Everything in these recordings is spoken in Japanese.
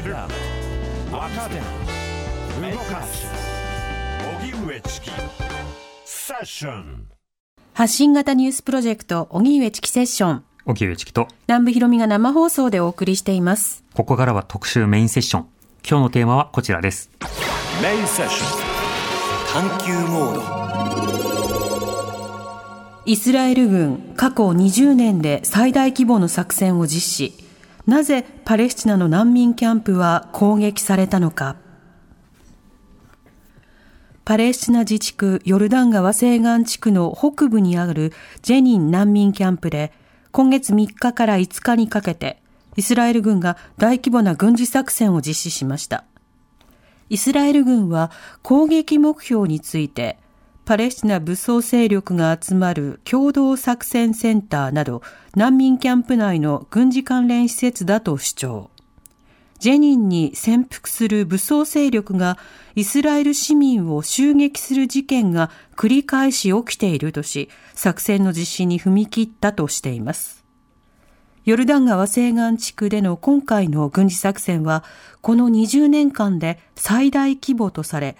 知る若手動かす荻上チキセッション発信型ニュースプロジェクト、荻上チキセッション。沖上チキと、南部ひろみが生放送でお送りしています。ここからは特集メインセッション。今日のテーマはこちらです。メインセッション探求モードイスラエル軍、過去20年で最大規模の作戦を実施。なぜパレスチナの難民キャンプは攻撃されたのか。パレスチナ自治区ヨルダン川西岸地区の北部にあるジェニン難民キャンプで今月3日から5日にかけてイスラエル軍が大規模な軍事作戦を実施しました。イスラエル軍は攻撃目標についてパレスチナ武装勢力が集まる共同作戦センターなど難民キャンプ内の軍事関連施設だと主張。ジェニンに潜伏する武装勢力がイスラエル市民を襲撃する事件が繰り返し起きているとし、作戦の実施に踏み切ったとしています。ヨルダン川西岸地区での今回の軍事作戦は、この20年間で最大規模とされ、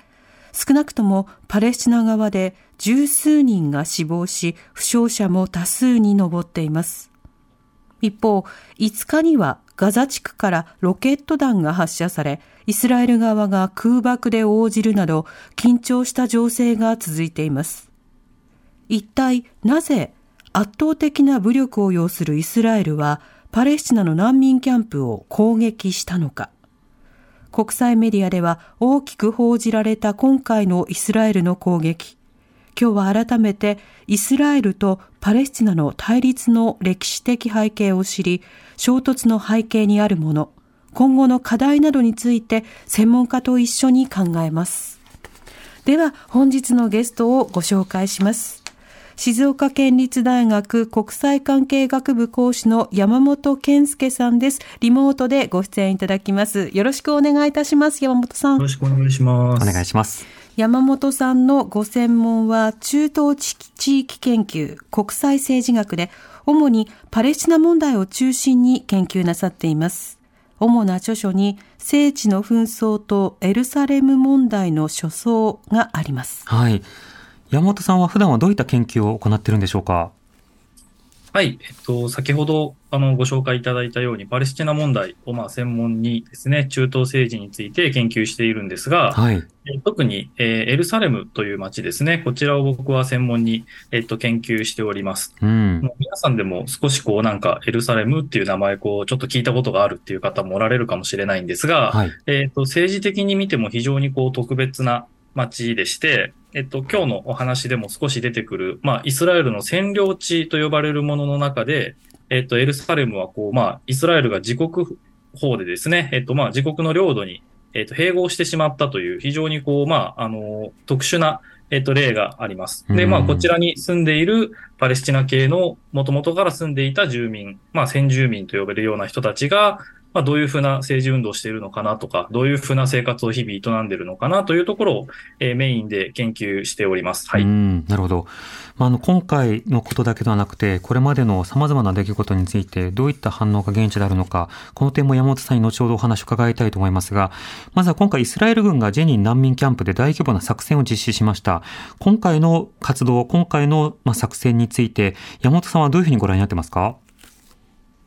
少なくともパレスチナ側で十数人が死亡し、負傷者も多数に上っています。一方、5日にはガザ地区からロケット弾が発射され、イスラエル側が空爆で応じるなど緊張した情勢が続いています。一体なぜ圧倒的な武力を要するイスラエルはパレスチナの難民キャンプを攻撃したのか。国際メディアでは大きく報じられた今回のイスラエルの攻撃。今日は改めてイスラエルとパレスチナの対立の歴史的背景を知り、衝突の背景にあるもの、今後の課題などについて専門家と一緒に考えます。では本日のゲストをご紹介します。静岡県立大学国際関係学部講師の山本健介さんです。リモートでご出演いただきます。よろしくお願いいたします。山本さんよろ。しくお願いします。お願いします。山本さんのご専門は中東地域研究、国際政治学で、主にパレスチナ問題を中心に研究なさっています。主な著書に、聖地の紛争とエルサレム問題の書相があります。はい。山本さんは普段はどういった研究を行っているんでしょうか？はい。えっと、先ほど、あの、ご紹介いただいたように、パレスチナ問題を、まあ、専門にですね、中東政治について研究しているんですが、はい。え特に、えーエルサレムという街ですね、こちらを僕は専門に、えっと、研究しております。うん。もう皆さんでも少しこう、なんか、エルサレムっていう名前、こう、ちょっと聞いたことがあるっていう方もおられるかもしれないんですが、はい。えっと、政治的に見ても非常にこう特別な街でして、えっと、今日のお話でも少し出てくる、まあ、イスラエルの占領地と呼ばれるものの中で、えっと、エルサレムはこう、まあ、イスラエルが自国法でですね、えっと、まあ、自国の領土に、えっと、併合してしまったという、非常にこう、まあ、あの、特殊な、えっと、例があります。で、まあ、うんこちらに住んでいるパレスチナ系の元々から住んでいた住民、まあ、先住民と呼べるような人たちが、まあ、どういうふうな政治運動をしているのかなとか、どういうふうな生活を日々営んでいるのかなというところを、えーメインで研究しております。はい。うん、なるほど。まあ、あの、今回のことだけではなくて、これまでの様々な出来事について、どういった反応が現地であるのか、この点も山本さんに後ほどお話を伺いたいと思いますが、まずは今回イスラエル軍がジェニン難民キャンプで大規模な作戦を実施しました。今回の活動、今回のまあ作戦について、山本さんはどういうふうにご覧になってますか？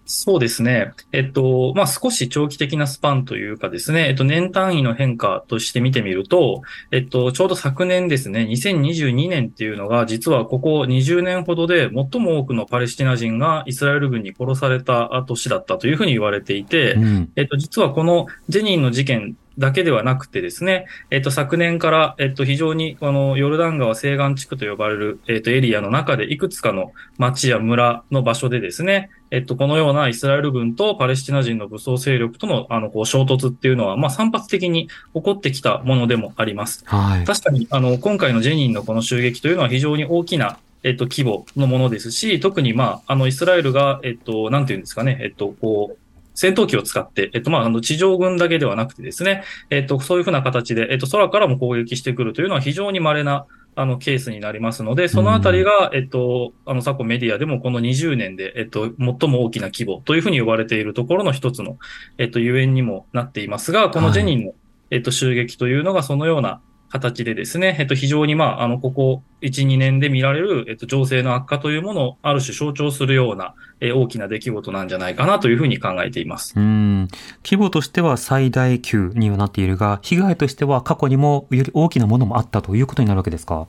そうですね。えっと、まあ、少し長期的なスパンというかですね、えっと、年単位の変化として見てみると、えっと、ちょうど昨年ですね、2022年っていうのが、実はここ20年ほどで最も多くのパレスチナ人がイスラエル軍に殺された年だったというふうに言われていて、うん。えっと、実はこのジェニンの事件だけではなくてですね、えっと、昨年から、えっと、非常に、この、ヨルダン川西岸地区と呼ばれる、えっと、エリアの中で、いくつかの町や村の場所でですね、えっと、このようなイスラエル軍とパレスチナ人の武装勢力との、あの、こう、衝突っていうのは、まあ、散発的に起こってきたものでもあります。はい。確かに、あの、今回のジェニンのこの襲撃というのは非常に大きな、えっと、規模のものですし、特に、まあ、あの、イスラエルが、えっと、なんていうんですかね、えっと、こう、戦闘機を使って、えっと、まあ、あの、地上軍だけではなくてですね、えっと、そういうふうな形で、えっと、空からも攻撃してくるというのは非常に稀な、あの、ケースになりますので、そのあたりが、えっと、あの、昨今メディアでもこの20年で、えっと、最も大きな規模というふうに呼ばれているところの一つの、えっと、ゆえんにもなっていますが、このジェニンの、えっと、襲撃というのがそのような形でですね、えっと、非常にまあ、あの、ここ1、2年で見られる、えっと、情勢の悪化というものをある種象徴するような、え大きな出来事なんじゃないかなというふうに考えています。うん。規模としては最大級にはなっているが、被害としては過去にもより大きなものもあったということになるわけですか？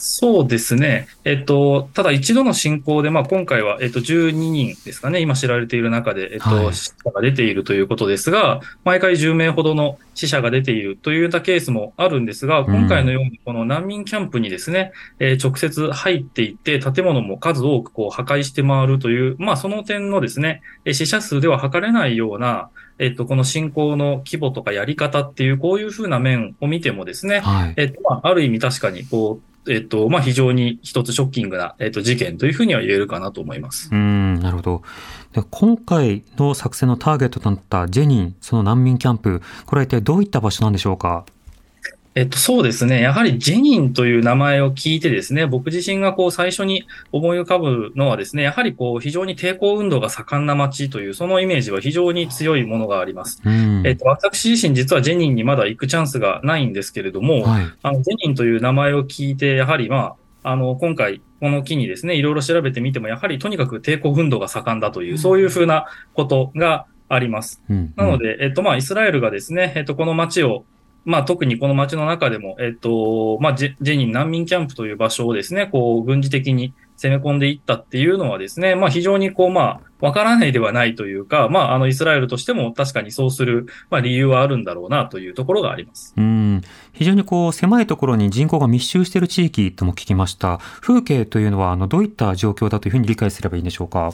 そうですね。えっと、ただ一度の進行で、まあ今回は、えっと、12人ですかね、今知られている中で、えっと、はい死者が出ているということですが、毎回10名ほどの死者が出ているというようなケースもあるんですが、今回のようにこの難民キャンプにですね、えー直接入っていって、建物も数多くこう破壊して回るという、まあその点のですね、えー死者数では測れないような、えっと、この進行の規模とかやり方っていう、こういうふうな面を見てもですね、はい。えっと、まあ、ある意味確かに、こう、えっと、まあ、非常に一つショッキングな、えっと、事件というふうには言えるかなと思います。うん、なるほど。で今回の作戦のターゲットとなったジェニン、その難民キャンプ、これは一体どういった場所なんでしょうか？えっと、そうですね。やはりジェニンという名前を聞いてですね、僕自身がこう最初に思い浮かぶのはですね、やはりこう非常に抵抗運動が盛んな街というそのイメージは非常に強いものがあります。うん。えっと、私自身実はジェニンにまだ行くチャンスがないんですけれども、はい。あの、ジェニンという名前を聞いて、やはりまあ、あの、今回、この機にですね、いろいろ調べてみても、やはりとにかく抵抗運動が盛んだという、そういうふうなことがあります。うん。なので、えっと、まあ、イスラエルがですね、えっと、この街を、まあ、特にこの街の中でも、えっと、まあ、ジェジェニン難民キャンプという場所をですね、こう、軍事的に攻め込んでいったっていうのはですね、まあ、非常にこう、まあ、わからないではないというか、まあ、あの、イスラエルとしても確かにそうする、まあ、理由はあるんだろうなというところがあります。うん。非常にこう、狭いところに人口が密集している地域とも聞きました。風景というのは、あの、どういった状況だというふうに理解すればいいんでしょうか？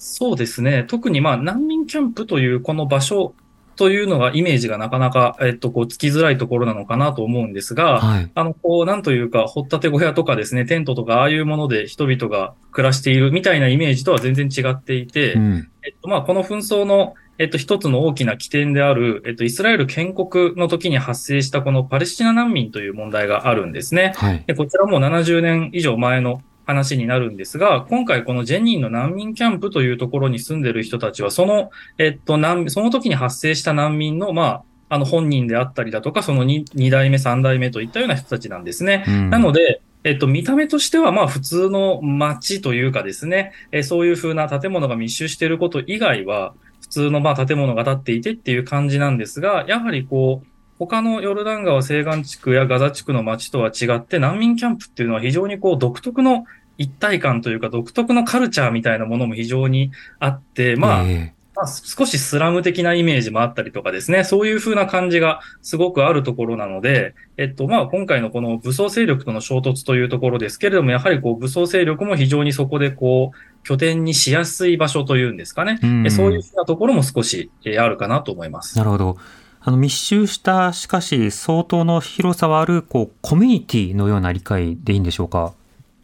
そうですね。特にまあ難民キャンプというこの場所というのがイメージがなかなか、えっと、こう、つきづらいところなのかなと思うんですが、はい。あの、こう、なんというか、掘ったて小屋とかですね、テントとか、ああいうもので人々が暮らしているみたいなイメージとは全然違っていて、うん。えっと、まあ、この紛争の、えっと、一つの大きな起点である、えっと、イスラエル建国の時に発生したこのパレスチナ難民という問題があるんですね。はい。でこちらも70年以上前の話になるんですが、今回このジェニンの難民キャンプというところに住んでる人たちは、その、えっと、難その時に発生した難民の、まあ、あの本人であったりだとか、その 2, 2代目、3代目といったような人たちなんですね。うんなので、えっと、見た目としては、まあ、普通の街というかですね、えーそういう風な建物が密集していること以外は、普通のまあ建物が建っていてっていう感じなんですが、やはりこう、他のヨルダン川西岸地区やガザ地区の街とは違って、難民キャンプっていうのは非常にこう、独特の一体感というか、独特のカルチャーみたいなものも非常にあって、まあ、えまあ、少しスラム的なイメージもあったりとかですね、そういう風な感じがすごくあるところなので、えっと、まあ、今回のこの武装勢力との衝突というところですけれども、やはりこう、武装勢力も非常にそこでこう、拠点にしやすい場所というんですかね。えうんえそういう風なところも少しえーあるかなと思います。なるほど。あの、密集した、しかし相当の広さはある、こう、コミュニティのような理解でいいんでしょうか？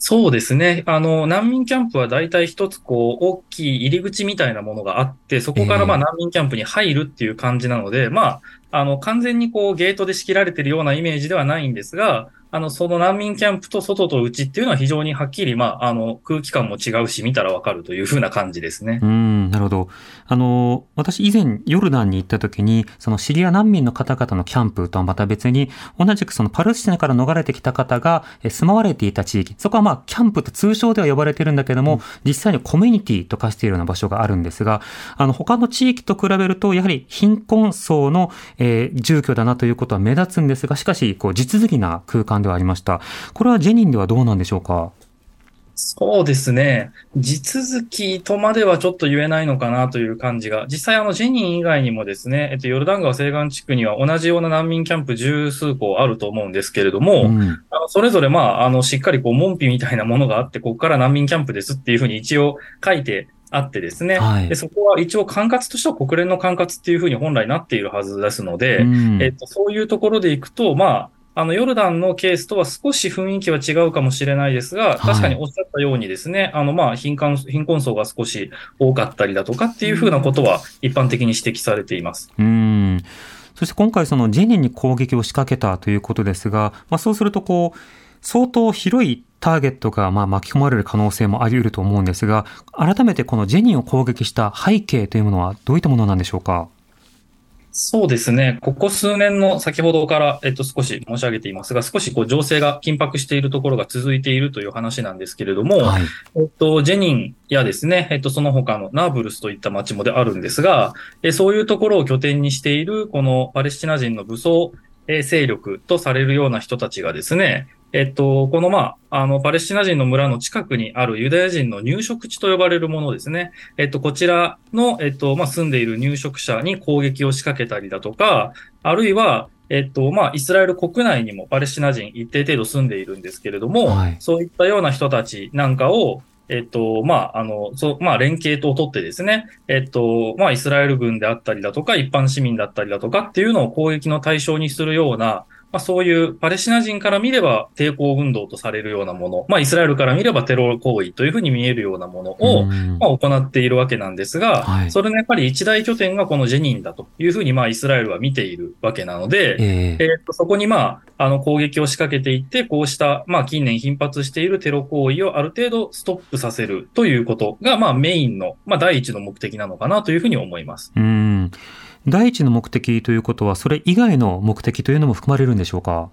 そうですね。あの、難民キャンプは大体一つこう、大きい入り口みたいなものがあって、そこからまあええ難民キャンプに入るっていう感じなので、まあ、あの、完全にこう、ゲートで仕切られてるようなイメージではないんですが、あの、その難民キャンプと外と内っていうのは非常にはっきり、まあ、あの、空気感も違うし、見たらわかるというふうな感じですねう。ん、なるほど。あの、私以前ヨルダンに行った時に、そのシリア難民の方々のキャンプとはまた別に、同じくそのパレスチナから逃れてきた方がえ住まわれていた地域、そこはまあ、キャンプと通称では呼ばれてるんだけども、実際にコミュニティと化しているような場所があるんですが、あの、他の地域と比べると、やはり貧困層の、えー住居だなということは目立つんですが、しかし、こう、地続きな空間ではありました。これはジェニンではどうなんでしょうか？そうですね。地続きとまではちょっと言えないのかなという感じが。実際あのジェニン以外にもですね、えっと、ヨルダン川西岸地区には同じような難民キャンプ十数個あると思うんですけれども、うん。あのそれぞれまあ、あの、しっかりこう、門扉みたいなものがあって、ここから難民キャンプですっていうふうに一応書いてあってですね。はいでそこは一応管轄としては国連の管轄っていうふうに本来なっているはずですので、うんえっと、そういうところでいくと、まあ、あの、ヨルダンのケースとは少し雰囲気は違うかもしれないですが、い確かにおっしゃったようにですね、あの、まあ、貧困、貧困層が少し多かったりだとかっていうふうなことは一般的に指摘されています。うん。そして今回そのジェニンに攻撃を仕掛けたということですが、まあそうするとこう、相当広いターゲットがまあ巻き込まれる可能性もあり得ると思うんですが、改めてこのジェニンを攻撃した背景というものはどういったものなんでしょうか？そうですね。ここ数年の先ほどから、えっと、少し申し上げていますが、少しこう情勢が緊迫しているところが続いているという話なんですけれども、はい、えっと、ジェニンやですね、えっと、その他のナーブルスといった町もであるんですが、えそういうところを拠点にしている、このパレスチナ人の武装勢力とされるような人たちがですね、えっと、このまあ、あの、パレスチナ人の村の近くにあるユダヤ人の入植地と呼ばれるものですね。えっと、こちらの、えっと、まあ、住んでいる入植者に攻撃を仕掛けたりだとか、あるいは、えっと、まあ、イスラエル国内にもパレスチナ人一定程度住んでいるんですけれども、はい、そういったような人たちなんかを、えっと、まあ、あの、そう、まあ、連携と取ってですね、えっと、まあ、イスラエル軍であったりだとか、一般市民だったりだとかっていうのを攻撃の対象にするような、まあ、そういうパレスチナ人から見れば抵抗運動とされるようなもの、まあ、イスラエルから見ればテロ行為というふうに見えるようなものを、まあ、行っているわけなんですが、はい、それのやっぱり一大拠点がこのジェニンだというふうに、まあ、イスラエルは見ているわけなので、えー、えー、とそこに、まあ、あの攻撃を仕掛けていって、こうした、まあ、近年頻発しているテロ行為をある程度ストップさせるということが、まあ、メインの、まあ、第一の目的なのかなというふうに思います。うん第一の目的ということは、それ以外の目的というのも含まれるんでしょうか？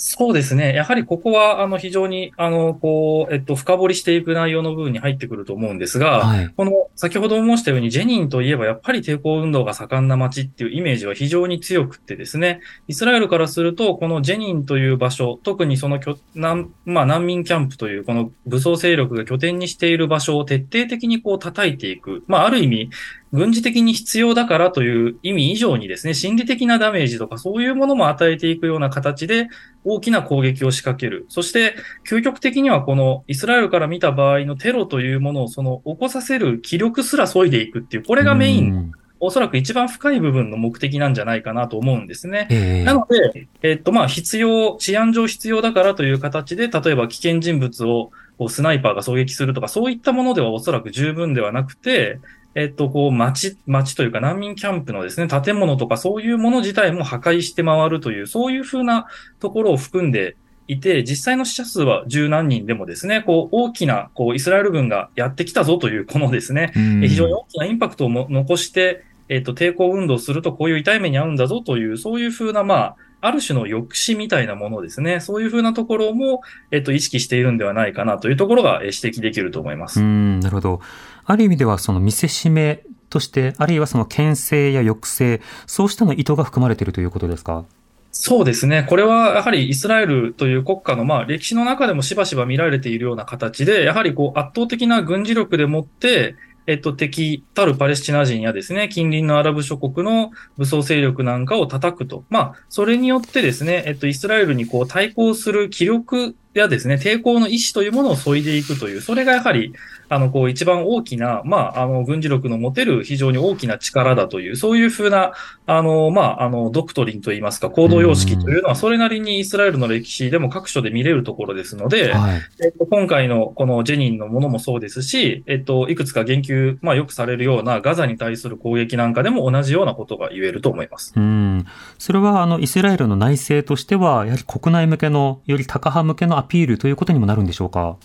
そうですね。やはりここは、あの、非常に、あの、こう、えっと、深掘りしていく内容の部分に入ってくると思うんですが、はい、この、先ほど申したように、ジェニンといえば、やっぱり抵抗運動が盛んな街っていうイメージは非常に強くってですね、イスラエルからすると、このジェニンという場所、特にその難、まあ、難民キャンプという、この武装勢力が拠点にしている場所を徹底的にこう叩いていく。まあ、ある意味、軍事的に必要だからという意味以上にですね、心理的なダメージとかそういうものも与えていくような形で大きな攻撃を仕掛ける。そして、究極的にはこのイスラエルから見た場合のテロというものをその起こさせる気力すら削いでいくっていう、これがメイン。おそらく一番深い部分の目的なんじゃないかなと思うんですね。えー、なので、えっと、まあ、必要、治安上必要だからという形で、例えば危険人物をこうスナイパーが狙撃するとか、そういったものではおそらく十分ではなくて、えっと、こう、町、町というか難民キャンプのですね、建物とかそういうもの自体も破壊して回るという、そういうふうなところを含んでいて、実際の死者数は十何人でもですね、こう、大きな、こう、イスラエル軍がやってきたぞという、このですね、非常に大きなインパクトをも残して、えっと、抵抗運動するとこういう痛い目に遭うんだぞという、そういうふうな、まあ、ある種の抑止みたいなものですね。そういうふうなところも、えっと、意識しているんではないかなというところが指摘できると思います。うん、なるほど。ある意味ではその見せしめとして、あるいはその牽制や抑制、そうしたの意図が含まれているということですか？そうですね。これはやはりイスラエルという国家のまあ歴史の中でもしばしば見られているような形で、やはりこう圧倒的な軍事力でもって、えっと、敵たるパレスチナ人やですね、近隣のアラブ諸国の武装勢力なんかを叩くと。まあ、それによってですね、えっと、イスラエルにこう対抗する気力やですね、抵抗の意思というものを削いでいくという、それがやはり、あの、こう、一番大きな、まあ、あの、軍事力の持てる非常に大きな力だという、そういうふうな、あの、まあ、あの、ドクトリンといいますか、行動様式というのは、それなりにイスラエルの歴史でも各所で見れるところですので、はい、えっと、今回のこのジェニンのものもそうですし、えっと、いくつか言及、まあ、よくされるようなガザに対する攻撃なんかでも同じようなことが言えると思います。うん。それは、あの、イスラエルの内政としては、やはり国内向けの、より高派向けのアピールということにもなるんでしょうか？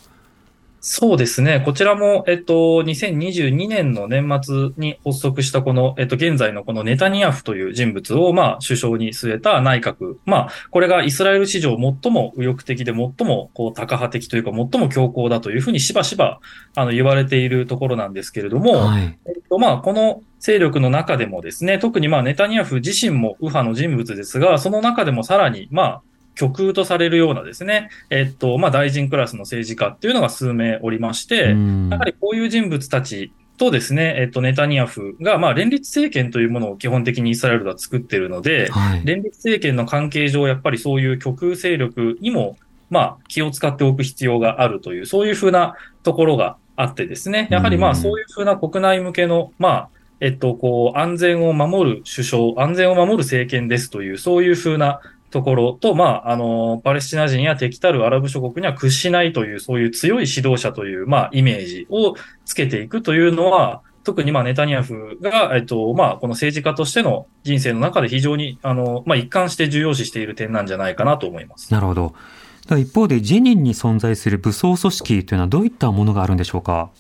そうですね。こちらも、えっと、2022年の年末に発足したこの、えっと、現在のこのネタニヤフという人物を、まあ、首相に据えた内閣。まあ、これがイスラエル史上最も右翼的で最も、こう、高派的というか、最も強硬だというふうにしばしば、あの、言われているところなんですけれども、はい、えっと、まあ、この勢力の中でもですね、特にまあ、ネタニヤフ自身も右派の人物ですが、その中でもさらに、まあ、極右とされるようなですね、えっと、まあ、大臣クラスの政治家っていうのが数名おりまして、やはりこういう人物たちとですね、えっと、ネタニヤフが、まあ、連立政権というものを基本的にイスラエルでは作っているので、はい、連立政権の関係上、やっぱりそういう極右勢力にも、まあ、気を使っておく必要があるという、そういうふうなところがあってですね、やはりまあ、そういうふうな国内向けの、まあ、えっと、こう、安全を守る首相、安全を守る政権ですという、そういうふうなところと、まあ、あの、パレスチナ人や敵たるアラブ諸国には屈しないという、そういう強い指導者という、まあ、イメージをつけていくというのは、特にまあネタニヤフが、えっと、まあ、この政治家としての人生の中で非常に、あの、まあ、一貫して重要視している点なんじゃないかなと思います。なるほど。一方で、ジェニンに存在する武装組織というのはどういったものがあるんでしょうか？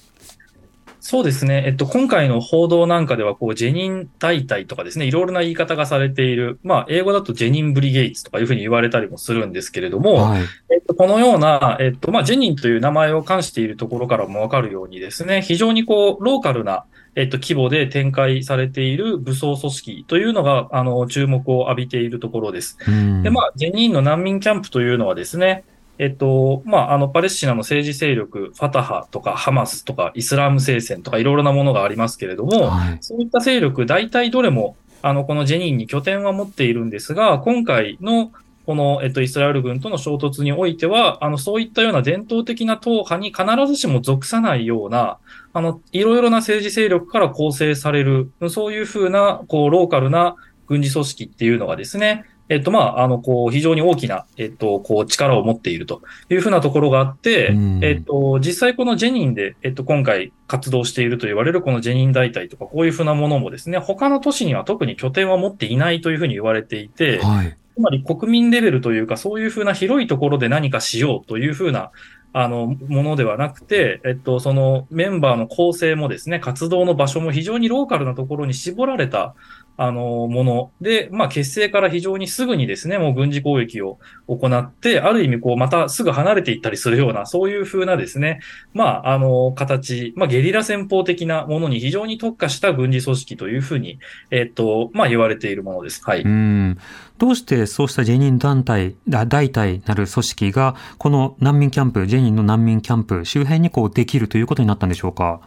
そうですね。えっと、今回の報道なんかでは、こう、ジェニン大隊とかですね、いろいろな言い方がされている、まあ、英語だとジェニンブリゲイツとかいうふうに言われたりもするんですけれども、はい、えっと、このような、えっと、まあ、ジェニンという名前を冠しているところからもわかるようにですね、非常にこう、ローカルな、えっと、規模で展開されている武装組織というのが、あの、注目を浴びているところです。で、まあ、ジェニンの難民キャンプというのはですね、えっと、まあ、あの、パレスチナの政治勢力、ファタハとかハマスとかイスラム聖戦とかいろいろなものがありますけれども、はい、そういった勢力、大体どれも、あの、このジェニンに拠点は持っているんですが、今回のこの、えっと、イスラエル軍との衝突においては、あの、そういったような伝統的な党派に必ずしも属さないような、あの、いろいろな政治勢力から構成される、そういうふうな、こう、ローカルな軍事組織っていうのがですね、えっと、まあ、あの、こう、非常に大きな、えっと、こう、力を持っているというふうなところがあって、えっと、実際このジェニンで、えっと、今回活動していると言われるこのジェニン大隊とか、こういうふうなものもですね、他の都市には特に拠点は持っていないというふうに言われていて、はい、つまり国民レベルというか、そういうふうな広いところで何かしようというふうな、あの、ものではなくて、えっと、そのメンバーの構成もですね、活動の場所も非常にローカルなところに絞られた、あの、もので、まあ、結成から非常にすぐにですね、もう軍事攻撃を行って、ある意味、こう、またすぐ離れていったりするような、そういう風なですね、まあ、あの、形、まあ、ゲリラ戦法的なものに非常に特化した軍事組織というふうに、えっと、まあ、言われているものです。はい。うん。どうしてそうしたジェニン団体、大体なる組織が、この難民キャンプ、ジェニンの難民キャンプ周辺にこうできるということになったんでしょうか？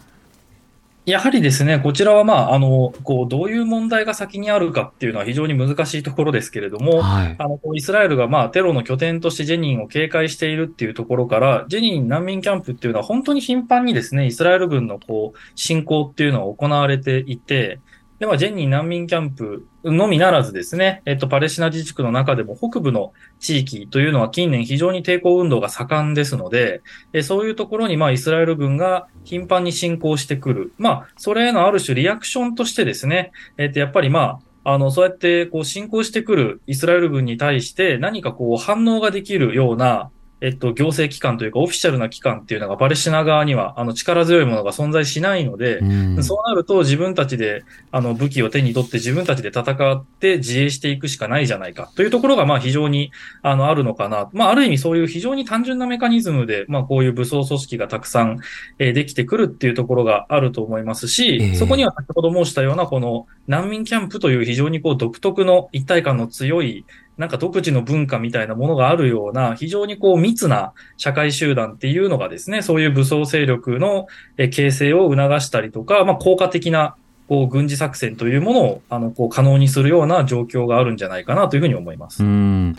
やはりですね、こちらはまあ、あの、こう、どういう問題が先にあるかっていうのは非常に難しいところですけれども、はい、あの、イスラエルがまあ、テロの拠点としてジェニンを警戒しているっていうところから、ジェニン難民キャンプっていうのは本当に頻繁にですね、イスラエル軍のこう、侵攻っていうのは行われていて、では、ジェニー難民キャンプのみならずですね、えっと、パレスチナ自治区の中でも北部の地域というのは近年非常に抵抗運動が盛んですので、えそういうところに、まあ、イスラエル軍が頻繁に侵攻してくる。まあ、それへのある種リアクションとしてですね、えっと、やっぱりまあ、あの、そうやって、こう、侵攻してくるイスラエル軍に対して何かこう、反応ができるような、えっと、行政機関というかオフィシャルな機関っていうのがパレスチナ側には、あの、力強いものが存在しないので、うん、そうなると自分たちで、あの、武器を手に取って自分たちで戦って自衛していくしかないじゃないか。というところが、まあ、非常に、あの、あるのかな。まあ、ある意味そういう非常に単純なメカニズムで、まあ、こういう武装組織がたくさん、えー、できてくるっていうところがあると思いますし、えー、そこには先ほど申したような、この難民キャンプという非常にこう、独特の一体感の強い、なんか独自の文化みたいなものがあるような、非常にこう密な社会集団っていうのがですね、そういう武装勢力の形成を促したりとか、まあ効果的なこう軍事作戦というものをあのこう可能にするような状況があるんじゃないかなというふうに思います。うん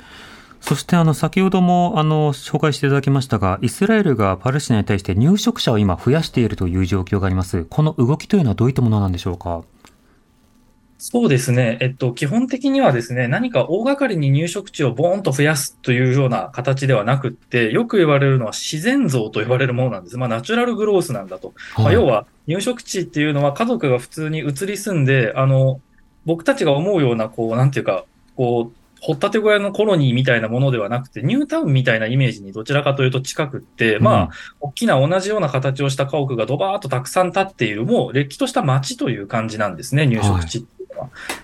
そしてあの先ほどもあの紹介していただきましたが、イスラエルがパレスチナに対して入植者を今増やしているという状況があります。この動きというのはどういったものなんでしょうか？そうですね。えっと、基本的にはですね、何か大掛かりに入植地をボーンと増やすというような形ではなくって、よく言われるのは自然像と呼ばれるものなんです。まあ、ナチュラルグロースなんだと。はい、まあ、要は、入植地っていうのは家族が普通に移り住んで、あの、僕たちが思うような、こう、なんていうか、こう、掘ったて小屋のコロニーみたいなものではなくて、ニュータウンみたいなイメージにどちらかというと近くって、うん、まあ、大きな同じような形をした家屋がドバーッとたくさん建っている、もう、れっきとした街という感じなんですね、入植地っては。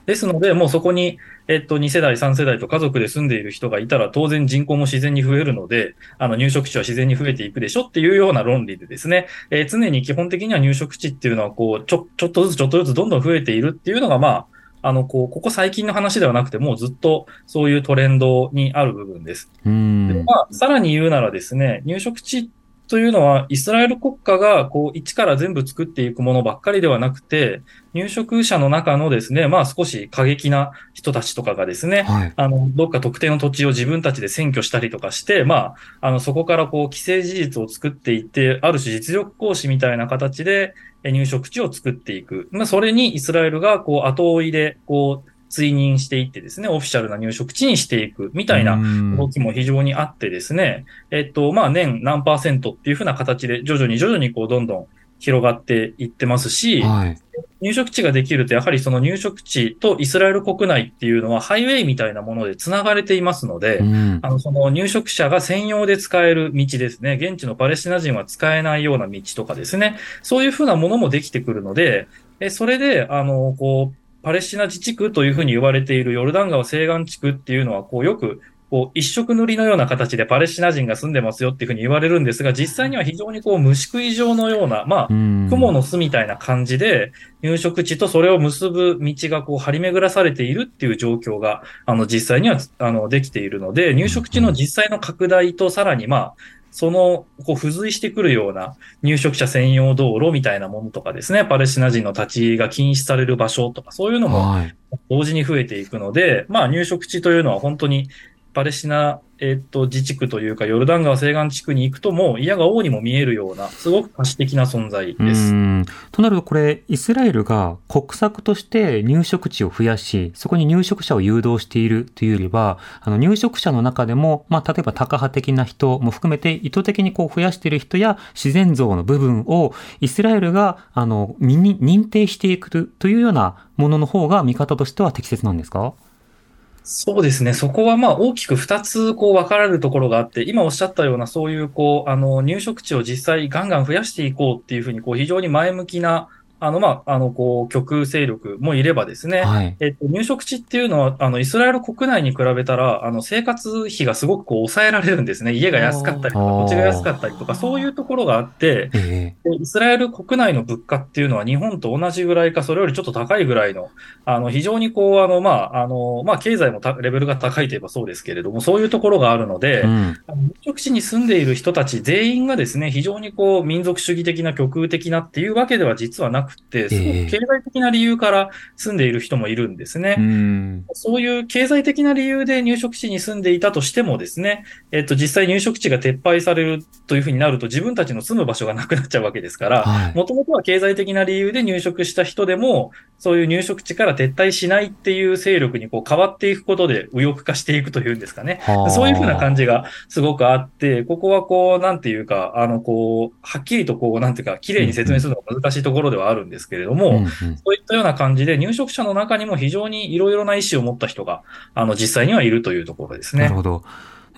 ですので、もうそこに、えっと、2世代、3世代と家族で住んでいる人がいたら、当然人口も自然に増えるので、あの、入植地は自然に増えていくでしょっていうような論理でですね、えー、常に基本的には入植地っていうのは、こう、ちょ、ちょっとずつちょっとずつどんどん増えているっていうのが、まあ、あの、こう、ここ最近の話ではなくて、もうずっとそういうトレンドにある部分です。でまあ、さらに言うならですね、入植地というのは、イスラエル国家が、こう、一から全部作っていくものばっかりではなくて、入植者の中のですね、まあ少し過激な人たちとかがですね、はい、あの、どっか特定の土地を自分たちで占拠したりとかして、まあ、あの、そこからこう、既成事実を作っていって、ある種実力行使みたいな形で入植地を作っていく。まあ、それにイスラエルが、こう、後追いで、こう、追認していってですね、オフィシャルな入植地にしていくみたいな動きも非常にあってですね、えっと、まあ年何パーセントっていうふうな形で徐々に徐々にこうどんどん広がっていってますし、はい、入植地ができると、やはりその入植地とイスラエル国内っていうのはハイウェイみたいなもので繋がれていますので、うんあの、その入植者が専用で使える道ですね。現地のパレスチナ人は使えないような道とかですね。そういうふうなものもできてくるので、え、それで、あの、こう、パレスチナ自治区というふうに言われているヨルダン川西岸地区っていうのは、こう、よく、こう、一色塗りのような形でパレスチナ人が住んでますよっていうふうに言われるんですが、実際には非常にこう、虫食い状のような、まあ、雲の巣みたいな感じで、入植地とそれを結ぶ道がこう張り巡らされているっていう状況が、あの、実際には、あの、できているので、入植地の実際の拡大とさらにまあ、その、こう、付随してくるような入植者専用道路みたいなものとかですね、パレスチナ人の立ち入りが禁止される場所とか、そういうのもはい。同時に増えていくので、まあ、入植地というのは本当に、パレスチナ、えっと、自治区というか、ヨルダン川西岸地区に行くとも、嫌が王にも見えるような、すごく可視的な存在です。となるとこれ、イスラエルが国策として入植地を増やし、そこに入植者を誘導しているというよりは、あの入植者の中でも、まあ、例えばタカ派的な人も含めて意図的にこう増やしている人や自然像の部分をイスラエルが、あの、認定していくというようなものの方が見方としては適切なんですか？そうですね。そこはまあ大きく2つこう分かられるところがあって、今おっしゃったようなそういうこう、あの入植地を実際ガンガン増やしていこうっていうふうにこう非常に前向きな、あのまあ、あのこう極右勢力もいればですね、はい。えっと、入植地っていうのは、あの、イスラエル国内に比べたら、あの、生活費がすごくこう抑えられるんですね。家が安かったりとか、土地が安かったりとか、そういうところがあって、えでイスラエル国内の物価っていうのは日本と同じぐらいか、それよりちょっと高いぐらいの、あの、非常にこう、あの、まあ、あの、まあ、経済もたレベルが高いといえばそうですけれども、そういうところがあるので、えうん。入植地に住んでいる人たち全員がですね、非常にこう、民族主義的な極右的なっていうわけでは実はなくて、すごええく経済的な理由から住んでいる人もいるんですね。うん。そういう経済的な理由で入植地に住んでいたとしてもですね、えっと、実際入植地が撤廃されるというふうになると自分たちの住む場所がなくなっちゃうわけですから、はい。もともとは経済的な理由で入植した人でも、そういう入植地から撤退しないっていう勢力にこう変わっていくことで右翼化していくというんですかね。はあそういうふうな感じがすごくあって、ここはこう、なんていうか、あの、こう、はっきりとこう、なんていうか、綺麗に説明するのが難しいところではあるんですけれども、うんうんそういったような感じで、入植者の中にも非常にいろいろな意思を持った人が、あの、実際にはいるというところですねなる。ほど。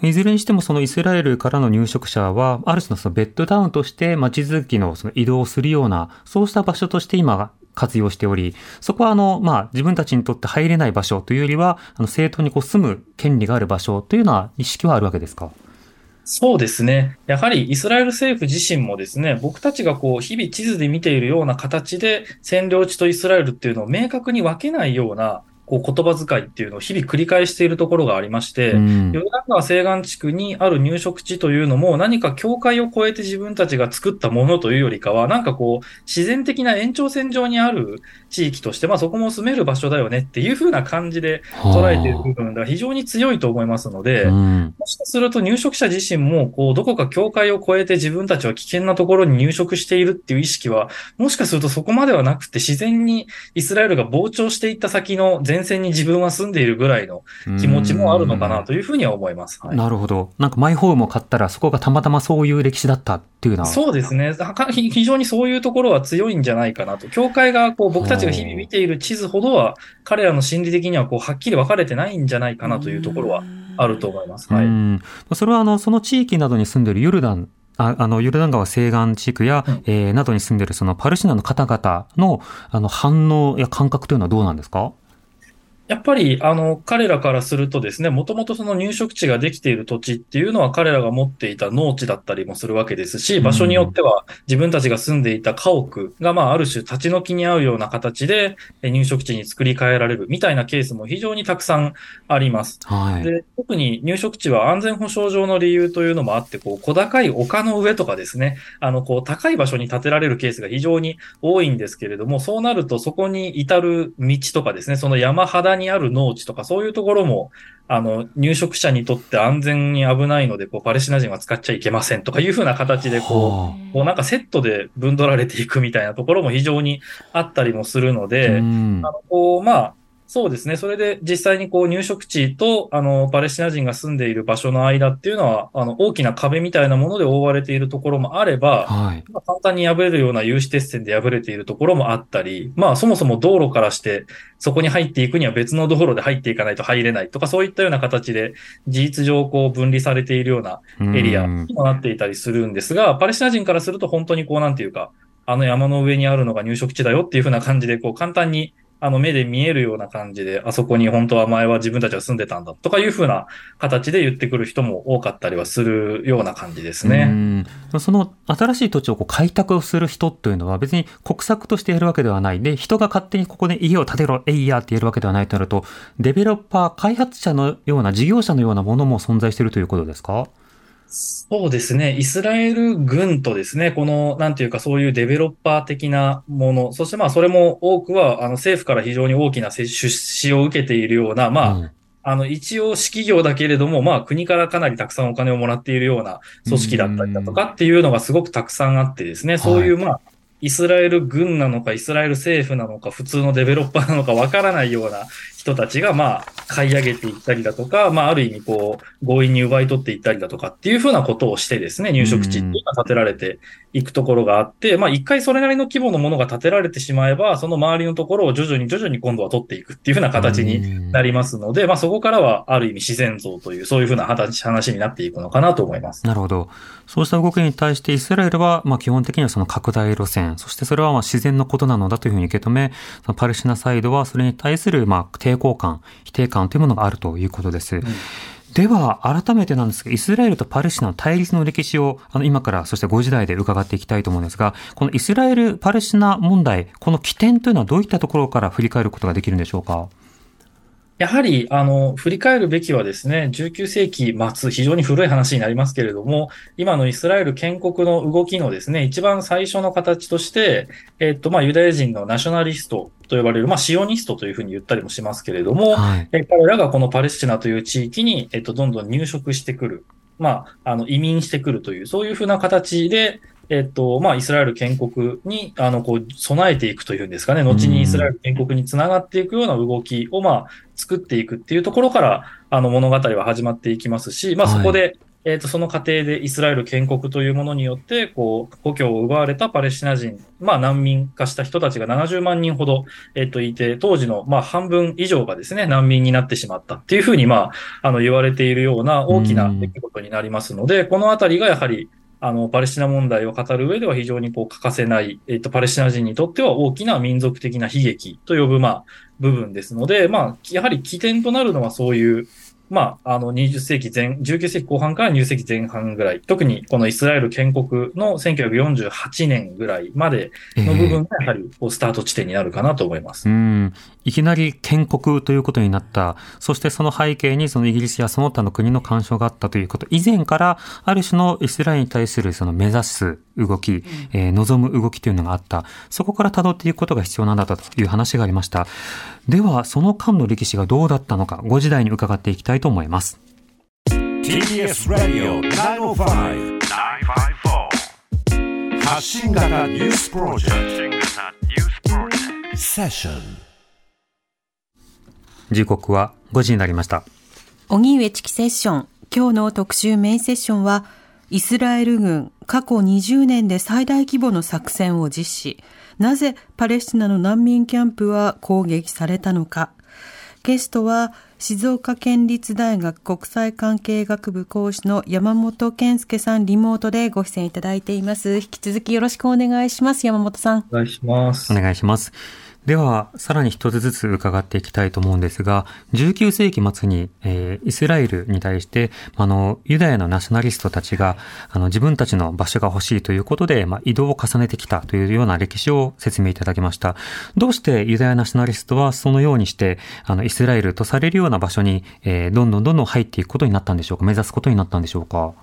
いずれにしてもそのイスラエルからの入植者は、ある種のそのベッドタウンとして街づきのその移動をするような、そうした場所として今活用しており、そこはあの、まあ自分たちにとって入れない場所というよりは、あの正当にこう住む権利がある場所というような意識はあるわけですか？そうですね。やはりイスラエル政府自身もですね、僕たちがこう、日々地図で見ているような形で、占領地とイスラエルっていうのを明確に分けないような、こう、言葉遣いっていうのを日々繰り返しているところがありまして、うん。ヨルダン川西岸地区にある入植地というのも何か境界を越えて自分たちが作ったものというよりかは、なんかこう、自然的な延長線上にある地域として、まあそこも住める場所だよねっていう風な感じで捉えている部分が非常に強いと思いますので、うんもしかすると入植者自身も、こう、どこか境界を越えて自分たちは危険なところに入植してい。るっていう意識は、もしかするとそこまではなくて自然にイスラエルが膨張していった先の前線に自分は住んでいるぐらいの気持ちもあるのかなというふうには思います。はいなるほど。なんかマイホームを買ったらそこがたまたまそういう歴史だったっていうような。そうですね。非常にそういうところは強いんじゃないかなと。境界がこう僕たちが日々見ている地図ほどは、彼らの心理的にはこうはっきり分かれてないんじゃないかなというところはあると思います。はい。うんそれはあの、その地域などに住んでいるヨルダン、ああの、ヨルダン川西岸地区や、うんえーなどに住んでいるそのパルシナの方々の、あの、反応や感覚というのはどうなんですか？やっぱり、あの、彼らからするとですね、もともとその入植地ができている土地っていうのは彼らが持っていた農地だったりもするわけですし、場所によっては自分たちが住んでいた家屋が、まあ、ある種立ち退きに合うような形でえ入植地に作り変えられるみたいなケースも非常にたくさんあります。はい。で、特に入植地は安全保障上の理由というのもあって、こう、小高い丘の上とかですね、あの、こう、高い場所に建てられるケースが非常に多いんですけれども、そうなるとそこに至る道とかですね、その山肌にある農地とか、そういうところも、あの、入植者にとって安全に危ないので、こう、パレスチナ人は使っちゃいけませんとかいうふうな形で、こう、はこうなんかセットで分取られていくみたいなところも非常にあったりもするのあで、うん。あの、こう、まあ、そうですね。それで実際にこう入植地と、あの、パレスチナ人が住んでいる場所の間っていうのは、あの、大きな壁みたいなもので覆われているところもあれば、はい。まあ簡単に破れるような有刺鉄線で破れているところもあったり、まあそもそも道路からして、そこに入っていくには別の道路で入っていかないと入れないとか、そういったような形で事実上こう分離されているようなエリアうんにもなっていたりするんですが、パレスチナ人からすると本当にこうなんていうか、あの山の上にあるのが入植地だよっていうふうな感じで、こう簡単にあの目で見えるような感じで、あそこに本当は前は自分たちは住んでたんだとかいうふうな形で言ってくる人も多かったりはするような感じですね。その新しい土地をこう開拓をする人というのは別に国策としてやるわけではない。で、人が勝手にここで家を建てろ、えいやってやるわけではないとなると、デベロッパー、開発者のような事業者のようなものも存在しているということですか？そうですね。イスラエル軍とですね、この、なんていうか、そういうデベロッパー的なもの、そしてまあ、それも多くは、あの、政府から非常に大きな出資を受けているような、まあ、うん。あの、一応、私企業だけれども、まあ、国からかなりたくさんお金をもらっているような組織だったりだとかっていうのがすごくたくさんあってですね、そういう、まあ、イスラエル軍なのか、イスラエル政府なのか、普通のデベロッパーなのかわからないような人たちが、まあ、買い上げていったりだとか、まあ、ある意味、こう、強引に奪い取っていったりだとかっていうふうなことをしてですね、入植地っていうのが建てられていくところがあって、まあ、一回それなりの規模のものが建てられてしまえば、その周りのところを徐々に徐々に今度は取っていくっていうふうな形になりますので、まあそこからはある意味自然像という、そういうふうな話話になっていくのかなと思います。なるほど。そうした動きに対してイスラエルは、まあ基本的にはその拡大路線、そしてそれはまあ自然のことなのだというふうに受け止め、そのパレスチナサイドはそれに対するまあ抵抗感、否定感というものがあるということです。では、改めてなんですが、イスラエルとパレスチナの対立の歴史を、あの、今から、そして5時代で伺っていきたいと思うんですが、このイスラエル・パレスチナ問題、この起点というのはどういったところから振り返ることができるんでしょうか？やはり、あの、振り返るべきはですね、19世紀末、非常に古い話になりますけれども、今のイスラエル建国の動きのですね、一番最初の形として、えっと、まあ、ユダヤ人のナショナリストと呼ばれる、まあ、シオニストというふうに言ったりもしますけれども、はい。え彼らがこのパレスチナという地域に、えっと、どんどん入植してくる。まあ、あの、移民してくるという、そういうふうな形で、えっと、まあ、イスラエル建国に、あの、こう、備えていくというんですかね、後にイスラエル建国につながっていくような動きを、まあ、作っていくっていうところから、あの、物語は始まっていきますし、まあ、はい。そこで、えっと、その過程でイスラエル建国というものによって、こう、故郷を奪われたパレスチナ人、まあ、難民化した人たちが70万人ほど、えっと、いて、当時の、まあ、半分以上がですね、難民になってしまったっていうふうに、まあ、あの、言われているような大きな出来事になりますので、このあたりがやはり、あの、パレスチナ問題を語る上では非常にこう欠かせない、えっと、パレスチナ人にとっては大きな民族的な悲劇と呼ぶ、まあ、部分ですので、まあ、やはり起点となるのはそういう、まあ、あの、20世紀前、19世紀後半から20世紀前半ぐらい、特にこのイスラエル建国の1948年ぐらいまでの部分がやはりこうスタート地点になるかなと思います。うん。いきなり建国ということになった。そしてその背景にそのイギリスやその他の国の干渉があったということ。以前からある種のイスラエルに対するその目指す動き、えー望む動きというのがあった。そこから辿っていくことが必要なんだという話がありました。では、その間の歴史がどうだったのか、5時代に伺っていきたいと思います。TBS ラディオ905 954発信型ニュースプロジェクトセッション時刻は5時になりました。荻上チキセッション。今日の特集メインセッションは、イスラエル軍過去20年で最大規模の作戦を実施。なぜパレスチナの難民キャンプは攻撃されたのか。ゲストは静岡県立大学国際関係学部講師の山本健介さんリモートでご出演いただいています。引き続きよろしくお願いします。山本さん。お願いします。お願いします。では、さらに一つずつ伺っていきたいと思うんですが、19世紀末に、えーイスラエルに対して、あの、ユダヤのナショナリストたちが、あの、自分たちの場所が欲しいということで、まあ、移動を重ねてきたというような歴史を説明いただきました。どうしてユダヤナショナリストはそのようにして、あの、イスラエルとされるような場所に、えーどんどんどんどん入っていくことになったんでしょうか？目指すことになったんでしょうか？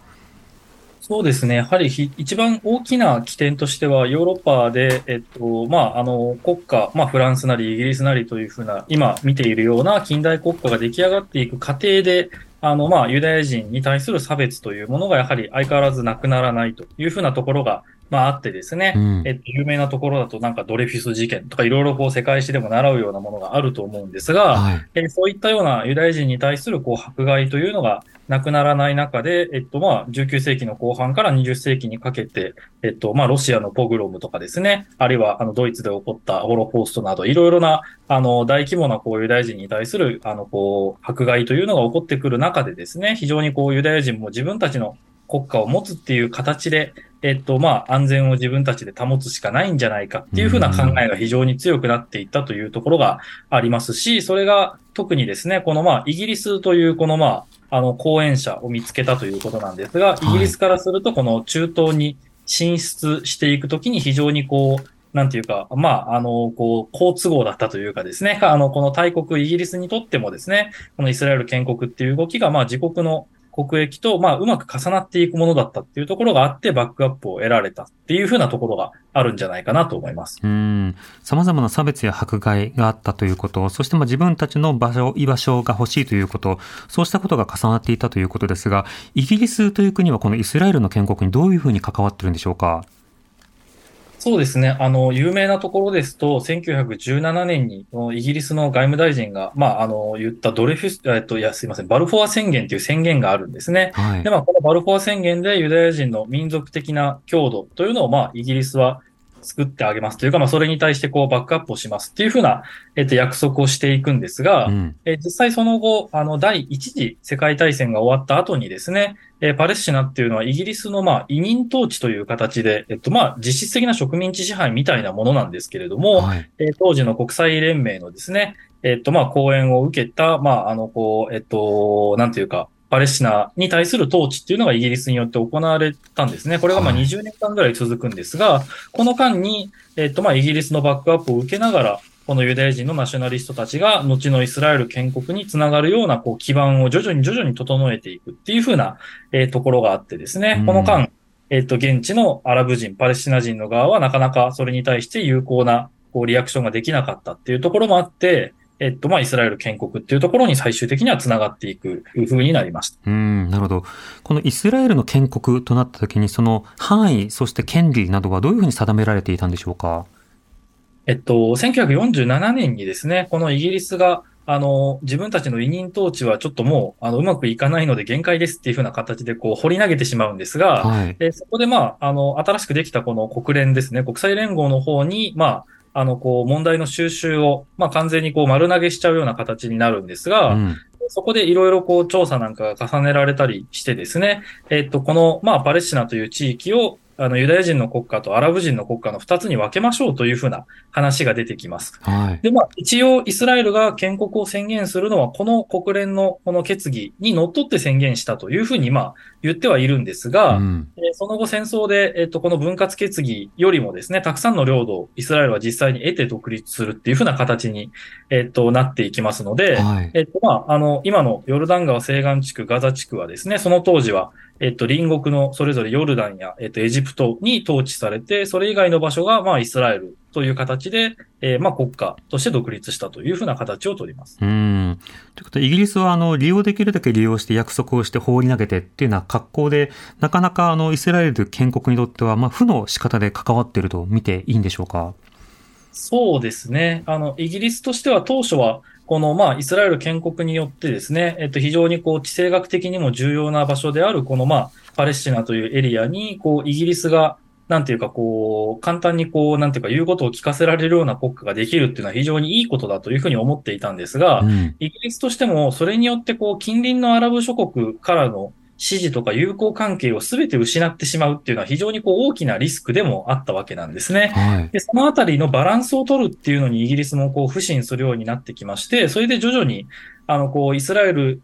そうですね。やはりひ一番大きな起点としては、ヨーロッパで、えっと、まあ、あの、国家、まあ、フランスなりイギリスなりというふうな、今見ているような近代国家が出来上がっていく過程で、あの、まあ、ユダヤ人に対する差別というものがやはり相変わらずなくならないというふうなところが、まああってですね、うんえっと、有名なところだとなんかドレフィス事件とかいろいろこう世界史でも習うようなものがあると思うんですが、はい。えーそういったようなユダヤ人に対するこう迫害というのがなくならない中で、えっと、まあ、19世紀の後半から20世紀にかけて、えっと、まあ、ロシアのポグロムとかですね、あるいは、あの、ドイツで起こったホロコーストなど、いろいろな、あの、大規模なこうユダヤ人に対する、あの、こう、迫害というのが起こってくる中でですね、非常にこうユダヤ人も自分たちの国家を持つっていう形で、えっと、まあ、安全を自分たちで保つしかないんじゃないかっていうふうな考えが非常に強くなっていったというところがありますし、それが特にですね、このまあ、イギリスというこのまあ、あの、講演者を見つけたということなんですが、い。イギリスからするとこの中東に進出していくときに非常にこう、なんていうか、まあ、あの、こう、好都合だったというかですね、あの、この大国イギリスにとってもですね、このイスラエル建国っていう動きが、まあ、自国の国益と、まあ、うまく重なっていくものだったっていうところがあって、バックアップを得られたっていうふうなところがあるんじゃないかなと思います。うん。様々な差別や迫害があったということ、そしてまあ自分たちの場所、居場所が欲しいということ、そうしたことが重なっていたということですが、イギリスという国はこのイスラエルの建国にどういうふうに関わってるんでしょうか？そうですね。あの、有名なところですと、1917年に、イギリスの外務大臣が、まあ、あの、言ったドレフィス、えっと、いや、すいません、バルフォア宣言という宣言があるんですね。はいで、。まあ、このバルフォア宣言でユダヤ人の民族的な強度というのを、まあ、イギリスは作ってあげますというか、まあ、それに対してこう、バックアップをしますっていうふうな、えっと、約束をしていくんですが、うん。えー実際その後、あの、第一次世界大戦が終わった後にですね、えーパレスチナっていうのはイギリスの、まあ、委任統治という形で、えっと、まあ、実質的な植民地支配みたいなものなんですけれども、はい。えー当時の国際連盟のですね、えっと、まあ、講演を受けた、まあ、あの、こう、えっと、なんていうか、パレスチナに対する統治っていうのがイギリスによって行われたんですね。これがまあはい。20年間ぐらい続くんですが、この間に、えっと、まあ、イギリスのバックアップを受けながら、このユダヤ人のナショナリストたちが、後のイスラエル建国につながるような、こう、基盤を徐々に徐々に整えていくっていうふうな、えーところがあってですね。うん、この間、えっと、現地のアラブ人、パレスチナ人の側はなかなかそれに対して有効な、こう、リアクションができなかったっていうところもあって、えっと、まあ、イスラエル建国っていうところに最終的には繋がっていく風になりました。うん、なるほど。このイスラエルの建国となった時に、その範囲、そして権利などはどういうふうに定められていたんでしょうか？えっと、1947年にですね、このイギリスが、あの、自分たちの委任統治はちょっともう、あの、うまくいかないので限界ですっていうふうな形でこう、掘り投げてしまうんですが、はい。で、そこでまあ、あの、新しくできたこの国連ですね、国際連合の方に、まあ、あの、こう、問題の収集を、まあ、完全にこう、丸投げしちゃうような形になるんですが、うん。そこでいろいろこう、調査なんかが重ねられたりしてですね、えっと、この、まあ、パレスチナという地域を、あの、ユダヤ人の国家とアラブ人の国家の二つに分けましょうというふうな話が出てきます。はい。で、まあ、一応、イスラエルが建国を宣言するのは、この国連のこの決議にのっとって宣言したというふうに、まあ、言ってはいるんですが、うん。えーその後戦争で、えっと、この分割決議よりもですね、たくさんの領土をイスラエルは実際に得て独立するっていうふうな形に、えっと、なっていきますので、はい。えっと、まあ、あの、今のヨルダン川西岸地区、ガザ地区はですね、その当時は、えっと、隣国のそれぞれヨルダンや、えっと、エジプトに統治されて、それ以外の場所が、まあ、イスラエルという形で、えーまあ、国家として独立したというふうな形をとります。うん。ということで、イギリスは、あの、利用できるだけ利用して約束をして放り投げてっていうような格好で、なかなか、あの、イスラエル建国にとっては、まあ、負の仕方で関わっていると見ていいんでしょうか？そうですね。あの、イギリスとしては当初は、この、まあ、イスラエル建国によってですね、えっと、非常にこう、地政学的にも重要な場所である、この、まあ、パレスチナというエリアに、こう、イギリスが、なんていうか、こう、簡単にこう、なんていうか、言うことを聞かせられるような国家ができるっていうのは非常にいいことだというふうに思っていたんですが、うん。イギリスとしても、それによって、こう、近隣のアラブ諸国からの支持とか友好関係を全て失ってしまうっていうのは非常にこう、大きなリスクでもあったわけなんですね。はい。で、そのあたりのバランスを取るっていうのにイギリスもこう、不信するようになってきまして、それで徐々に、あの、こう、イスラエル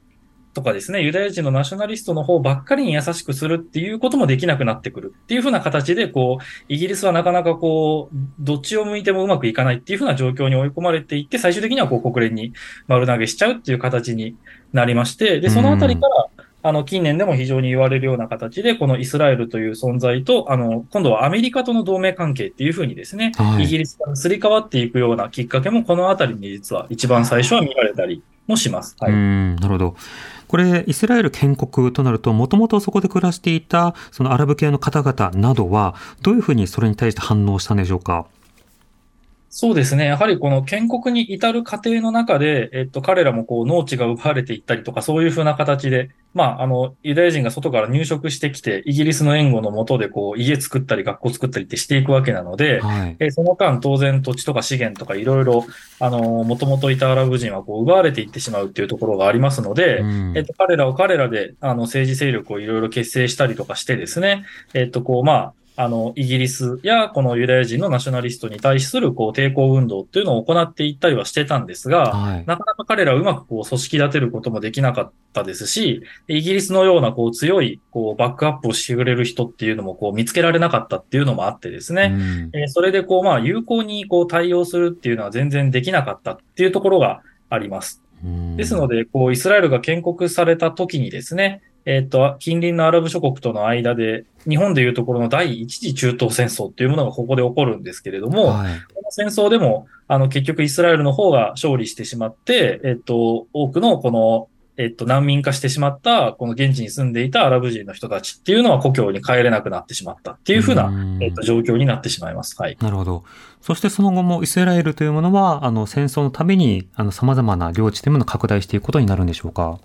とかですね、ユダヤ人のナショナリストの方ばっかりに優しくするっていうこともできなくなってくるっていうふうな形で、こう、イギリスはなかなかこう、どっちを向いてもうまくいかないっていうふうな状況に追い込まれていって、最終的にはこう、国連に丸投げしちゃうっていう形になりまして、で、そのあたりから、あの、近年でも非常に言われるような形で、このイスラエルという存在と、あの、今度はアメリカとの同盟関係っていうふうにですね、はいイギリスからすり替わっていくようなきっかけも、このあたりに実は一番最初は見られたりもします。はい。うん、なるほど。これ、イスラエル建国となると、もともとそこで暮らしていた、そのアラブ系の方々などは、どういうふうにそれに対して反応したんでしょうか？そうですね。やはりこの建国に至る過程の中で、えっと、彼らもこう農地が奪われていったりとか、そういうふうな形で、まあ、あの、ユダヤ人が外から入植してきて、イギリスの援護のもとでこう、家作ったり学校作ったりってしていくわけなので、はい、えその間当然土地とか資源とかいろいろ、あの、もともといたアラブ人はこう、奪われていってしまうっていうところがありますので、うん、えっと、彼らを彼らで、あの、政治勢力をいろいろ結成したりとかしてですね、えっと、こう、まあ、あの、イギリスやこのユダヤ人のナショナリストに対するこう抵抗運動っていうのを行っていったりはしてたんですが、はい、なかなか彼らはうまくこう組織立てることもできなかったですし、イギリスのようなこう強いこうバックアップをしてくれる人っていうのもこう見つけられなかったっていうのもあってですね、うん、えー、それでこうまあ有効にこう対応するっていうのは全然できなかったっていうところがあります。ですので、こう、イスラエルが建国された時にですね、えっ、ー、と、近隣のアラブ諸国との間で、日本でいうところの第一次中東戦争っていうものがここで起こるんですけれども、はい、この戦争でも、あの、結局イスラエルの方が勝利してしまって、えっ、ー、と、多くのこの、えっと、難民化してしまった、この現地に住んでいたアラブ人の人たちっていうのは故郷に帰れなくなってしまったっていうふうな、えっと、状況になってしまいます。はい。なるほど。そしてその後もイスラエルというものは、あの、戦争のために、あの、様々な領地というものを拡大していくことになるんでしょうか？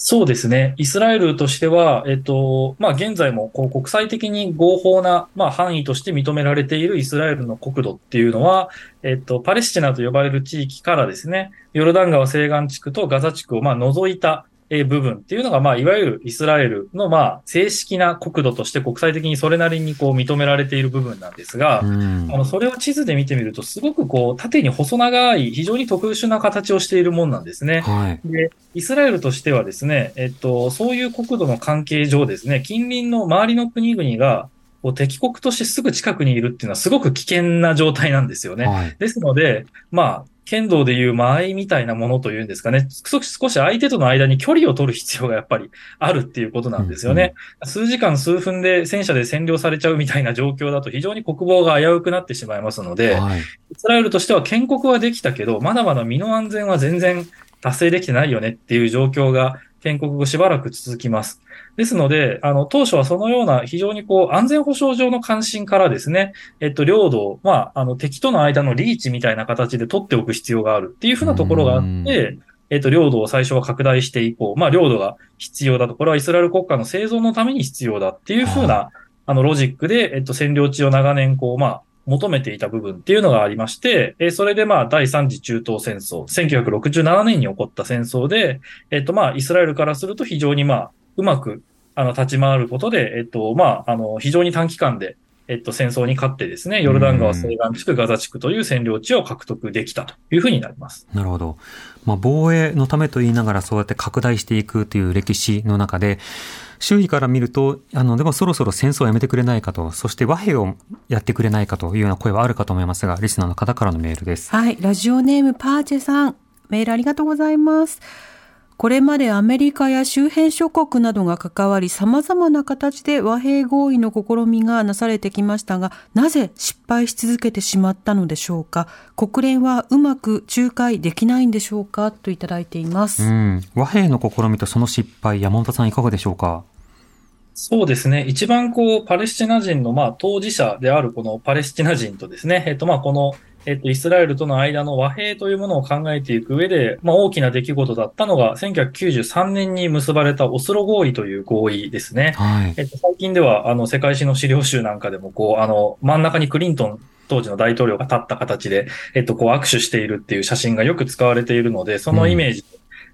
そうですね。イスラエルとしては、えっと、まあ、現在もこう国際的に合法な、まあ、範囲として認められているイスラエルの国土っていうのは、えっと、パレスチナと呼ばれる地域からですね、ヨルダン川西岸地区とガザ地区をまあ除いた、部分っていうのが、まあ、いわゆるイスラエルの、まあ、正式な国土として国際的にそれなりにこう認められている部分なんですが、あの、それを地図で見てみると、すごくこう、縦に細長い、非常に特殊な形をしているもんなんですね。はい、で、イスラエルとしてはですね、えっと、そういう国土の関係上ですね、近隣の周りの国々が、こう敵国としてすぐ近くにいるっていうのはすごく危険な状態なんですよね。はい、ですので、まあ、剣道でいう間合いみたいなものというんですかね、少し相手との間に距離を取る必要がやっぱりあるっていうことなんですよね。うんうん、数時間数分で戦車で占領されちゃうみたいな状況だと非常に国防が危うくなってしまいますので、はい、イスラエルとしては建国はできたけど、まだまだ身の安全は全然達成できてないよねっていう状況が建国後しばらく続きます。ですので、あの、当初はそのような非常にこう、安全保障上の関心からですね、えっと、領土を、まあ、あの、敵との間のリーチみたいな形で取っておく必要があるっていうふうなところがあって、えっと、領土を最初は拡大していこう。まあ、領土が必要だと。これはイスラエル国家の生存のために必要だっていうふうな、あの、ロジックで、えっと、占領地を長年、こう、まあ、求めていた部分っていうのがありまして、えそれでまあ第3次中東戦争、1967年に起こった戦争で、えっとまあイスラエルからすると非常にまあうまくあの立ち回ることで、えっとまああの非常に短期間でえっと、戦争に勝ってですね、ヨルダン川西岸地区、ガザ地区という占領地を獲得できたというふうになります。なるほど。まあ、防衛のためと言いながらそうやって拡大していくという歴史の中で、周囲から見ると、あの、でもそろそろ戦争をやめてくれないかと、そして和平をやってくれないかというような声はあるかと思いますが、リスナーの方からのメールです。はい。ラジオネームパーチェさん、メールありがとうございます。これまでアメリカや周辺諸国などが関わり様々な形で和平合意の試みがなされてきましたが、なぜ失敗し続けてしまったのでしょうか？国連はうまく仲介できないんでしょうか？といただいています。和平の試みとその失敗、山本さんいかがでしょうか？そうですね。一番こう、パレスチナ人の、まあ、当事者であるこのパレスチナ人とですね、えっと、まあ、この、えっと、イスラエルとの間の和平というものを考えていく上で、まあ、大きな出来事だったのが、1993年に結ばれたオスロ合意という合意ですね。はい、えっと、最近では、あの、世界史の資料集なんかでも、こう、あの、真ん中にクリントン当時の大統領が立った形で、えっと、こう握手しているっていう写真がよく使われているので、そのイメージ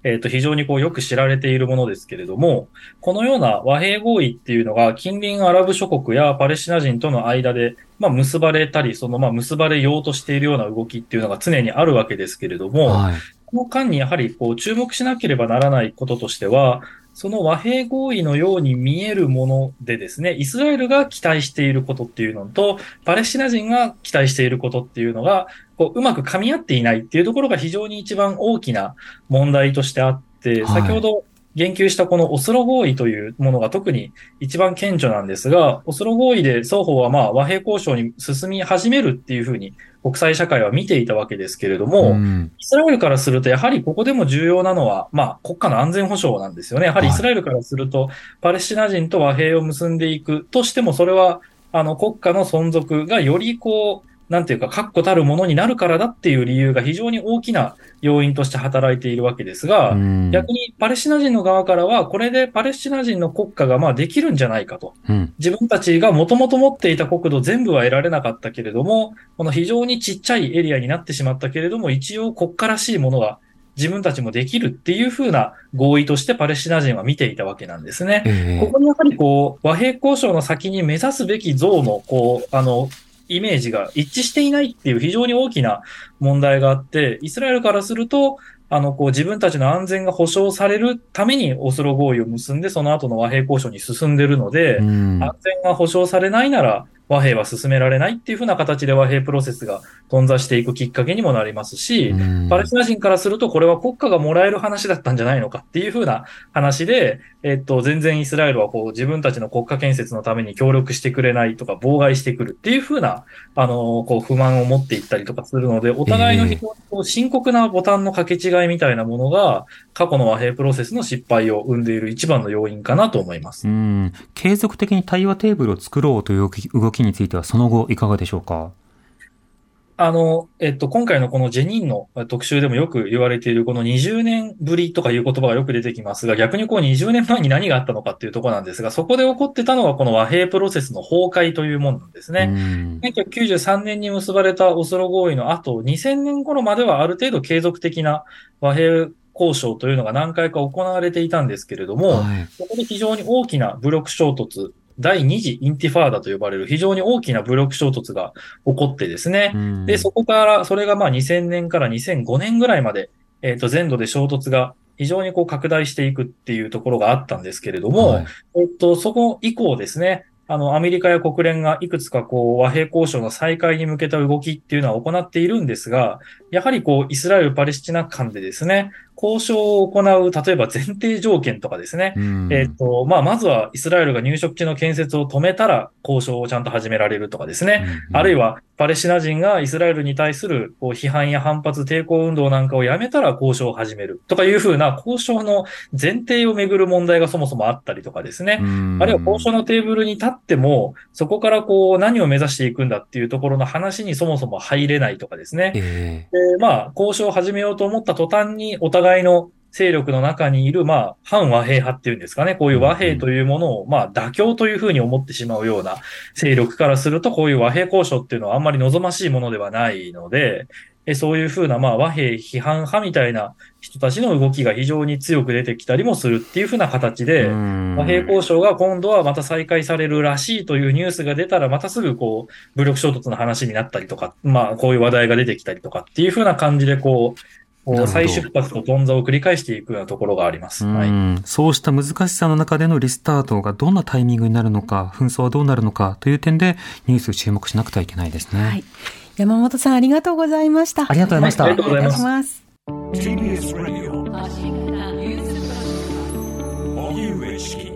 えっ、と、非常にこうよく知られているものですけれども、このような和平合意っていうのが近隣アラブ諸国やパレスチナ人との間で、まあ、結ばれたり、そのまあ結ばれようとしているような動きっていうのが常にあるわけですけれども、はい、この間にやはりこう注目しなければならないこととしては、その和平合意のように見えるものでですね、イスラエルが期待していることっていうのと、パレスチナ人が期待していることっていうのが、こううまく噛み合っていないっていうところが非常に一番大きな問題としてあって、先ほど言及したこのオスロ合意というものが特に一番顕著なんですが、オスロ合意で双方はまあ和平交渉に進み始めるっていうふうに国際社会は見ていたわけですけれども、うん。イスラエルからすると、やはりここでも重要なのは、まあ、国家の安全保障なんですよね。やはりイスラエルからすると、パレスチナ人と和平を結んでいくとしても、それは、あの、国家の存続がよりこう、なんていうか、確固たるものになるからだっていう理由が非常に大きな要因として働いているわけですが、うん逆にパレスチナ人の側からは、これでパレスチナ人の国家がまあできるんじゃないかと。うん自分たちがもともと持っていた国土全部は得られなかったけれども、この非常にちっちゃいエリアになってしまったけれども、一応国家らしいものが自分たちもできるっていうふうな合意としてパレスチナ人は見ていたわけなんですね。ええここにやはりこう、和平交渉の先に目指すべき像の、こう、あの、イメージが一致していないっていう非常に大きな問題があって、イスラエルからすると、あの、こう自分たちの安全が保障されるためにオスロ合意を結んで、その後の和平交渉に進んでるので、うん。安全が保障されないなら和平は進められないっていうふうな形で和平プロセスが頓挫していくきっかけにもなりますし、うん。パレスチナ人からすると、これは国家がもらえる話だったんじゃないのかっていうふうな話で、えっと、全然イスラエルはこう自分たちの国家建設のために協力してくれないとか、妨害してくるっていうふうな、あの、こう不満を持っていったりとかするので、お互いの非常にこう深刻なボタンの掛け違いみたいなものが、過去の和平プロセスの失敗を生んでいる一番の要因かなと思います。う。ん。継続的に対話テーブルを作ろうという動きについては、その後いかがでしょうか？あの、えっと、今回のこのジェニンの特集でもよく言われているこの20年ぶりとかいう言葉がよく出てきますが、逆にこう20年前に何があったのかっていうところなんですが、そこで起こってたのはこの和平プロセスの崩壊というものなんですね。うん1993年に結ばれたオスロ合意の後、2000年頃まではある程度継続的な和平交渉というのが何回か行われていたんですけれども、はいここで非常に大きな武力衝突、第二次インティファーダと呼ばれる非常に大きな武力衝突が起こってですね、うん。で、そこから、それがまあ2000年から2005年ぐらいまで、えっ、と、全土で衝突が非常にこう拡大していくっていうところがあったんですけれども、はい。えっと、そこ以降ですね、あの、アメリカや国連がいくつかこう、和平交渉の再開に向けた動きっていうのは行っているんですが、やはりこう、イスラエル・パレスチナ間でですね、交渉を行う、例えば前提条件とかですね、うんえっ、と、まあ、まずはイスラエルが入植地の建設を止めたら交渉をちゃんと始められるとかですね。あるいは、パレスチナ人がイスラエルに対するこう批判や反発、抵抗運動なんかをやめたら交渉を始めるとかいうふうな交渉の前提をめぐる問題がそもそもあったりとかですね。うんあるいは交渉のテーブルに立っても、そこからこう何を目指していくんだっていうところの話にそもそも入れないとかですね。えで、まあ、交渉を始めようと思った途端に、お互いの勢力の中にいる、まあ、反和平派っていうんですかね。こういう和平というものを、まあ、妥協というふうに思ってしまうような勢力からすると、こういう和平交渉っていうのはあんまり望ましいものではないので、えそういうふうな、まあ、和平批判派みたいな人たちの動きが非常に強く出てきたりもするっていうふうな形で、うん和平交渉が今度はまた再開されるらしいというニュースが出たら、またすぐこう、武力衝突の話になったりとか、まあ、こういう話題が出てきたりとかっていう風な感じで、こう再出発と頓挫を繰り返していくようなところがあります。はい。うんそうした難しさの中でのリスタートがどんなタイミングになるのか、紛争はどうなるのかという点でニュース注目しなくてはいけないですね。はい。山本さんありがとうございました。ありがとうございましたはいありがとうございます。TBS Radio 荻上チキ